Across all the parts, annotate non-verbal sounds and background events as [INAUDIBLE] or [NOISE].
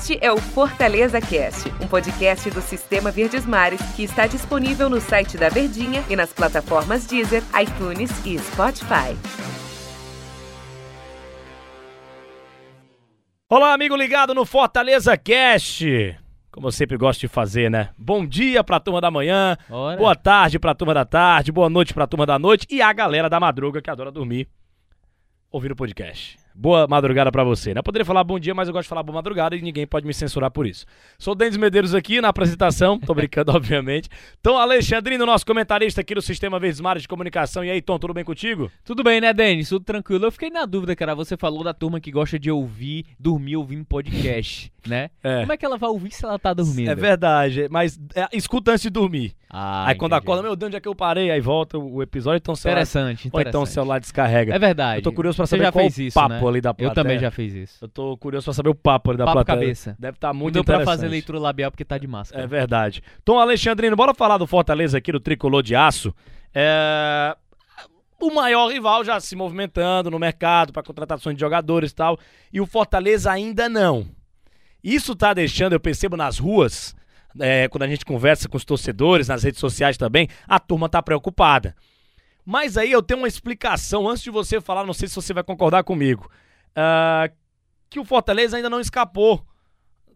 Este é o Fortaleza Cast, um podcast do Sistema Verdes Mares que está disponível no site da Verdinha e nas plataformas Deezer, iTunes e Spotify. Olá, amigo ligado no Fortaleza Cast. Como eu sempre gosto de fazer, né? Bom dia pra turma da manhã, Ora. boa tarde pra turma da tarde, boa noite pra turma da noite e a galera da madruga que adora dormir ouvindo o podcast. Boa madrugada pra você, né? Eu poderia falar bom dia, mas eu gosto de falar boa madrugada e ninguém pode me censurar por isso. Sou o Denis Medeiros aqui na apresentação, tô brincando, [LAUGHS] obviamente. Tom Alexandrino, nosso comentarista aqui do Sistema Verdes Mares de Comunicação. E aí, Tom, tudo bem contigo? Tudo bem, né, Denis? Tudo tranquilo. Eu fiquei na dúvida, cara. Você falou da turma que gosta de ouvir, dormir ouvindo podcast, [LAUGHS] né? É. Como é que ela vai ouvir se ela tá dormindo? É verdade, mas é, escuta antes de dormir. Ah, aí quando entendi. acorda, meu Deus, onde é que eu parei? Aí volta o episódio, então o celular, Interessante, ou então o interessante. celular descarrega. É verdade. Eu tô curioso pra Você saber já qual fez isso, papo né? Ali da Eu plateia. também já fiz isso. Eu tô curioso pra saber o papo ali da Papo plateia. cabeça. Deve estar muito Não deu pra interessante. fazer leitura labial porque tá de máscara. É verdade. Tom Alexandrino, bora falar do Fortaleza aqui, do Tricolor de Aço. É... O maior rival já se movimentando no mercado para contratações de jogadores e tal. E o Fortaleza ainda não. Isso tá deixando, eu percebo nas ruas, é, quando a gente conversa com os torcedores, nas redes sociais também, a turma tá preocupada. Mas aí eu tenho uma explicação, antes de você falar, não sei se você vai concordar comigo. Ah, que o Fortaleza ainda não escapou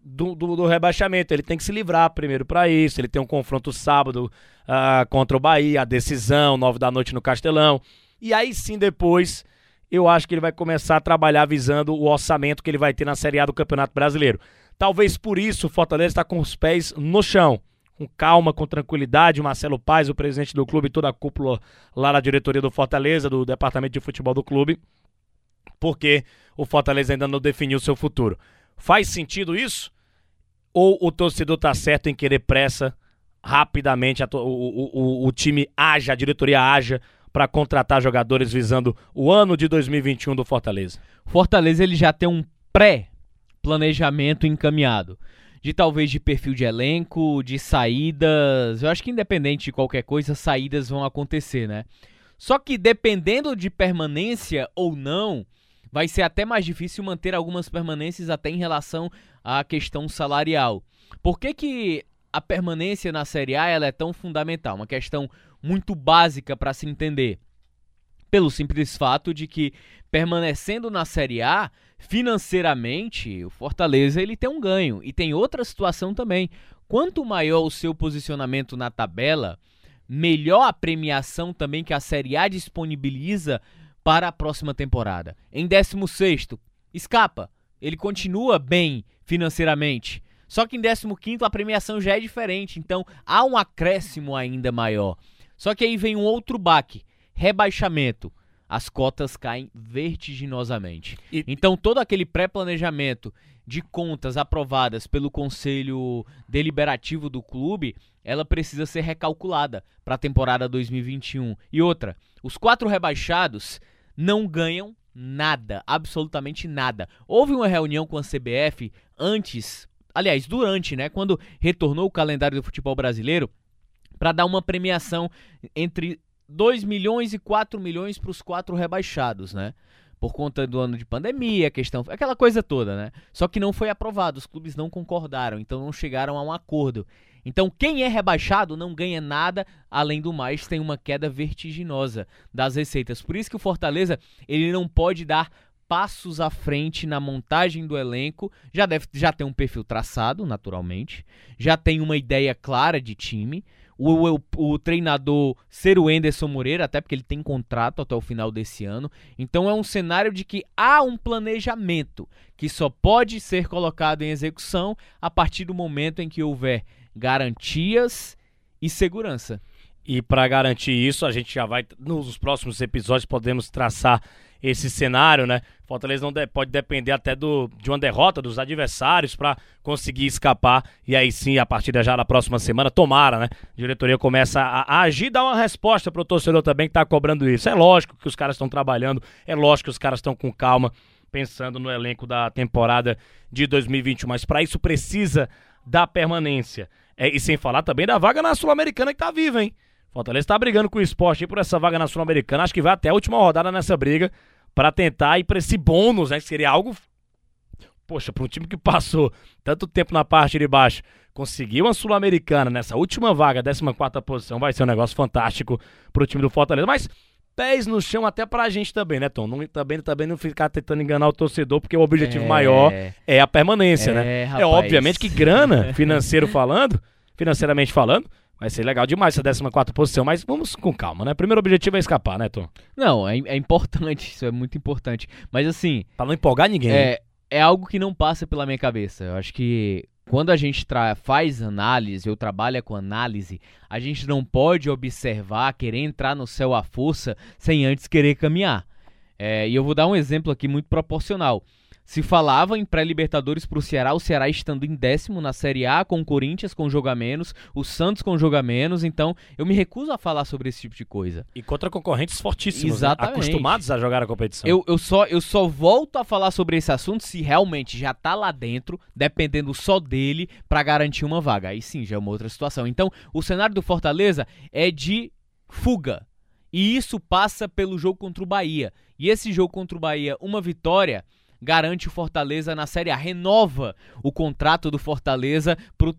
do, do- do rebaixamento. Ele tem que se livrar primeiro para isso. Ele tem um confronto sábado ah, contra o Bahia, a decisão, nove da noite no Castelão. E aí sim, depois, eu acho que ele vai começar a trabalhar visando o orçamento que ele vai ter na Série A do Campeonato Brasileiro. Talvez por isso o Fortaleza está com os pés no chão. Com calma, com tranquilidade, Marcelo Paz, o presidente do clube, toda a cúpula lá na diretoria do Fortaleza, do departamento de futebol do clube, porque o Fortaleza ainda não definiu seu futuro. Faz sentido isso? Ou o torcedor tá certo em querer pressa, rapidamente o, o, o, o time haja, a diretoria haja para contratar jogadores visando o ano de 2021 do Fortaleza? Fortaleza ele já tem um pré-planejamento encaminhado. De talvez de perfil de elenco, de saídas. Eu acho que independente de qualquer coisa, saídas vão acontecer, né? Só que dependendo de permanência ou não, vai ser até mais difícil manter algumas permanências até em relação à questão salarial. Por que, que a permanência na Série A ela é tão fundamental? Uma questão muito básica para se entender. Pelo simples fato de que permanecendo na Série A, financeiramente, o Fortaleza ele tem um ganho. E tem outra situação também. Quanto maior o seu posicionamento na tabela, melhor a premiação também que a Série A disponibiliza para a próxima temporada. Em 16º, escapa. Ele continua bem financeiramente. Só que em 15º a premiação já é diferente, então há um acréscimo ainda maior. Só que aí vem um outro baque, rebaixamento. As cotas caem vertiginosamente. E- Então todo aquele pré-planejamento de contas aprovadas pelo conselho deliberativo do clube, ela precisa ser recalculada para a temporada 2021. E outra, os quatro rebaixados não ganham nada, absolutamente nada. Houve uma reunião com a CBF antes, aliás, durante, né, quando retornou o calendário do futebol brasileiro, para dar uma premiação entre 2 milhões e 4 milhões para os quatro rebaixados, né? Por conta do ano de pandemia, questão, aquela coisa toda, né? Só que não foi aprovado, os clubes não concordaram, então não chegaram a um acordo. Então, quem é rebaixado não ganha nada, além do mais, tem uma queda vertiginosa das receitas. Por isso que o Fortaleza, ele não pode dar passos à frente na montagem do elenco. Já deve já tem um perfil traçado, naturalmente. Já tem uma ideia clara de time. O, o, o treinador ser o Enderson Moreira, até porque ele tem contrato até o final desse ano. Então é um cenário de que há um planejamento que só pode ser colocado em execução a partir do momento em que houver garantias e segurança. E para garantir isso, a gente já vai, nos próximos episódios, podemos traçar esse cenário, né? Fortaleza não de- pode depender até do, de uma derrota dos adversários para conseguir escapar. E aí sim, a partir já da próxima semana, tomara, né? A diretoria começa a, a agir dar uma resposta pro torcedor também que tá cobrando isso. É lógico que os caras estão trabalhando, é lógico que os caras estão com calma, pensando no elenco da temporada de 2021. Mas para isso precisa da permanência. É, e sem falar também da vaga na Sul-Americana que tá viva, hein? Fortaleza tá brigando com o esporte aí por essa vaga na Sul-Americana. Acho que vai até a última rodada nessa briga para tentar ir para esse bônus, né? Que seria algo poxa, para um time que passou tanto tempo na parte de baixo, conseguiu uma Sul-Americana nessa última vaga, 14 posição, vai ser um negócio fantástico pro time do Fortaleza. Mas pés no chão até pra gente também, né, Tom? Não, também, também não ficar tentando enganar o torcedor, porque o objetivo É. maior é a permanência, É, né? É rapaz. obviamente que grana, financeiro falando, financeiramente falando, vai ser legal demais essa 14 posição, mas vamos com calma, né? Primeiro objetivo é escapar, né, Tom? Não, é, é importante, [LAUGHS] isso é muito importante. Mas assim, Pra não empolgar ninguém. é, é algo que não passa pela minha cabeça. Eu acho que quando a gente faz análise, ou trabalha com análise, a gente não pode observar, querer entrar no céu à força sem antes querer caminhar. É, e eu vou dar um exemplo aqui muito proporcional. Se falava em pré-libertadores pro Ceará, o Ceará estando em décimo na Série A, com o Corinthians com jogo a menos, o Santos com jogo a menos, então eu me recuso a falar sobre esse tipo de coisa. E contra concorrentes fortíssimos, né? Acostumados a jogar a competição. Eu, eu, só, eu só volto a falar sobre esse assunto se realmente já tá lá dentro, dependendo só dele, pra garantir uma vaga. Aí sim, já é uma outra situação. Então, o cenário do Fortaleza é de fuga. E isso passa pelo jogo contra o Bahia. E esse jogo contra o Bahia, uma vitória, garante o Fortaleza na Série A. Renova o contrato do Fortaleza pro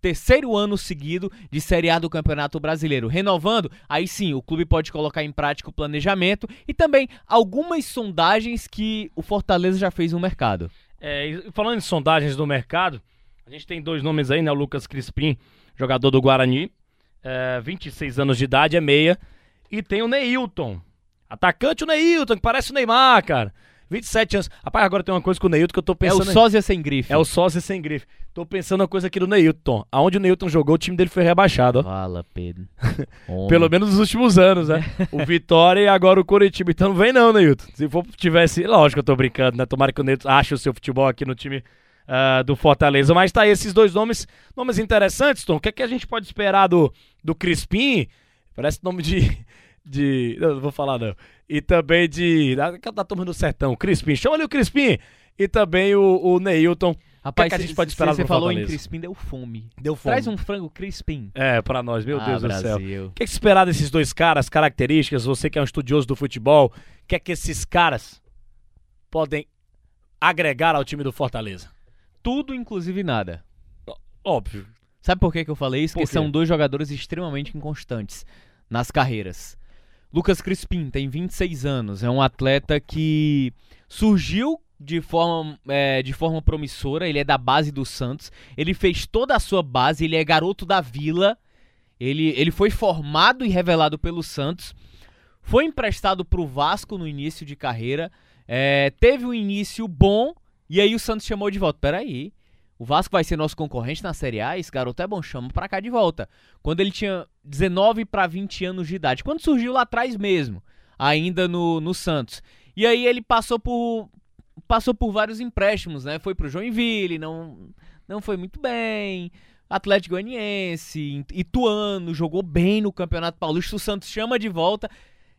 terceiro ano seguido de Série A do Campeonato Brasileiro. Renovando, aí sim, o clube pode colocar em prática o planejamento e também algumas sondagens que o Fortaleza já fez no mercado. É, falando em sondagens do mercado, a gente tem dois nomes aí, né? O Lucas Crispim, jogador do Guarani, é, 26 anos de idade, é meia. E tem o Neilton, atacante o Neilton, que parece o Neymar, cara. 27 anos. Rapaz, agora tem uma coisa com o Neilton que eu tô É pensando. o sósia sem grife. É o sósia sem grife. Tô pensando uma coisa aqui do Neilton. Aonde o Neilton jogou, o time dele foi rebaixado, ó. Fala, Pedro. [LAUGHS] Pelo menos nos últimos anos, né? [LAUGHS] o Vitória e agora o Coritiba. Então não vem não, Neilton. Se for tivesse. Lógico que eu tô brincando, né? Tomara que o Neilton ache o seu futebol aqui no time ah, do Fortaleza. Mas tá aí esses dois nomes, nomes interessantes, Tom. O que, é que a gente pode esperar do, do Crispim? Parece nome de. de não, não vou falar não. E também de. Da, da turma do sertão, Crispim. Chama ali o Crispim. E também o, o Neilton. Rapaz, que a cê- gente pode esperar Você falou em Fortaleza? Crispim, deu fome. Deu fome. Traz um frango Crispim. É, pra nós, meu ah, Deus do céu. Brasil. O que, é que esperar desses dois caras, características? Você que é um estudioso do futebol, o que é que esses caras podem agregar ao time do Fortaleza? Tudo, inclusive nada. Óbvio. Sabe por que, que eu falei isso? Por Porque são dois jogadores extremamente inconstantes nas carreiras. Lucas Crispim tem 26 anos, é um atleta que surgiu de forma, é, de forma promissora, ele é da base do Santos, ele fez toda a sua base, ele é garoto da Vila, ele, ele foi formado e revelado pelo Santos, foi emprestado para o Vasco no início de carreira, é, teve um início bom, e aí o Santos chamou de volta. Peraí, o Vasco vai ser nosso concorrente na Série A, esse garoto é bom, chama pra cá de volta. Quando ele tinha 19 para 20 anos de idade, quando surgiu lá atrás mesmo, ainda no, no Santos. E aí ele passou por passou por vários empréstimos, né? Foi pro Joinville, não não foi muito bem. Atlético Goianiense, Ituano, jogou bem no Campeonato Paulista, o Santos chama de volta.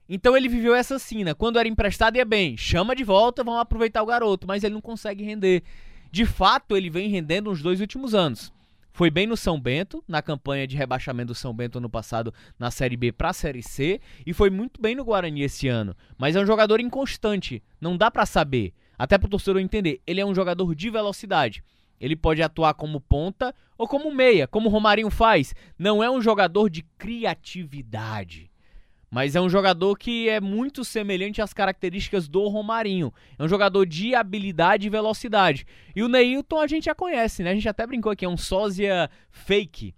Então ele viveu essa cena. Quando era emprestado ia bem, chama de volta, vamos aproveitar o garoto, mas ele não consegue render. De fato, ele vem rendendo nos dois últimos anos. Foi bem no São Bento, na campanha de rebaixamento do São Bento ano passado na Série B para a Série C, e foi muito bem no Guarani esse ano. Mas é um jogador inconstante, não dá para saber. Até para o torcedor entender, ele é um jogador de velocidade. Ele pode atuar como ponta ou como meia, como o Romarinho faz. Não é um jogador de criatividade. Mas é um jogador que é muito semelhante às características do Romarinho. É um jogador de habilidade e velocidade. E o Neilton a gente já conhece, né? A gente até brincou aqui, é um sósia fake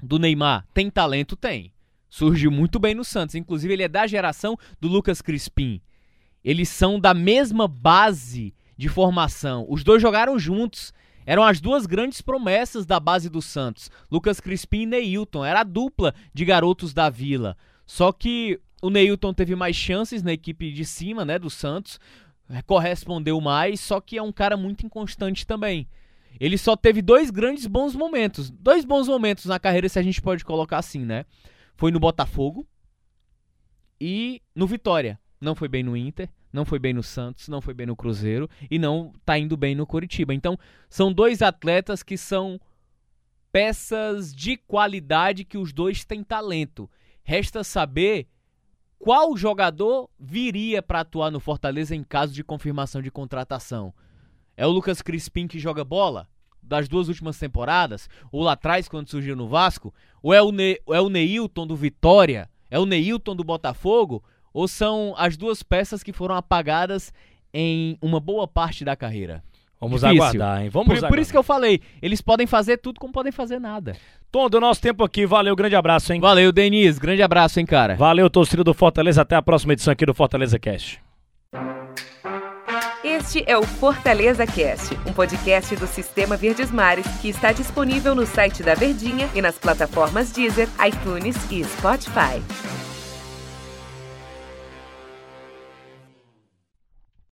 do Neymar. Tem talento? Tem. Surgiu muito bem no Santos. Inclusive, ele é da geração do Lucas Crispim. Eles são da mesma base de formação. Os dois jogaram juntos. Eram as duas grandes promessas da base do Santos. Lucas Crispim e Neilton. Era a dupla de garotos da Vila. Só que o Neilton teve mais chances na equipe de cima, né, do Santos, eh, correspondeu mais, só que é um cara muito inconstante também. Ele só teve dois grandes bons momentos, dois bons momentos na carreira, se a gente pode colocar assim, né? Foi no Botafogo e no Vitória. Não foi bem no Inter, não foi bem no Santos, não foi bem no Cruzeiro e não tá indo bem no Coritiba. Então, são dois atletas que são peças de qualidade que os dois têm talento. Resta saber qual jogador viria para atuar no Fortaleza em caso de confirmação de contratação. É o Lucas Crispim que joga bola? Das duas últimas temporadas? Ou lá atrás, quando surgiu no Vasco? Ou é o, ne é o Neilton do Vitória? É o Neilton do Botafogo? Ou são as duas peças que foram apagadas em uma boa parte da carreira? Vamos Difícil. aguardar, hein? Vamos Por, aguardar. por isso que eu falei, eles podem fazer tudo como podem fazer nada. Tom, do nosso tempo aqui, valeu, grande abraço, hein? Valeu, Denis. Grande abraço, hein, cara. Valeu, torcida do Fortaleza. Até a próxima edição aqui do Fortaleza Cast. Este é o Fortaleza Cast, um podcast do Sistema Verdes Mares que está disponível no site da Verdinha e nas plataformas Deezer, iTunes e Spotify.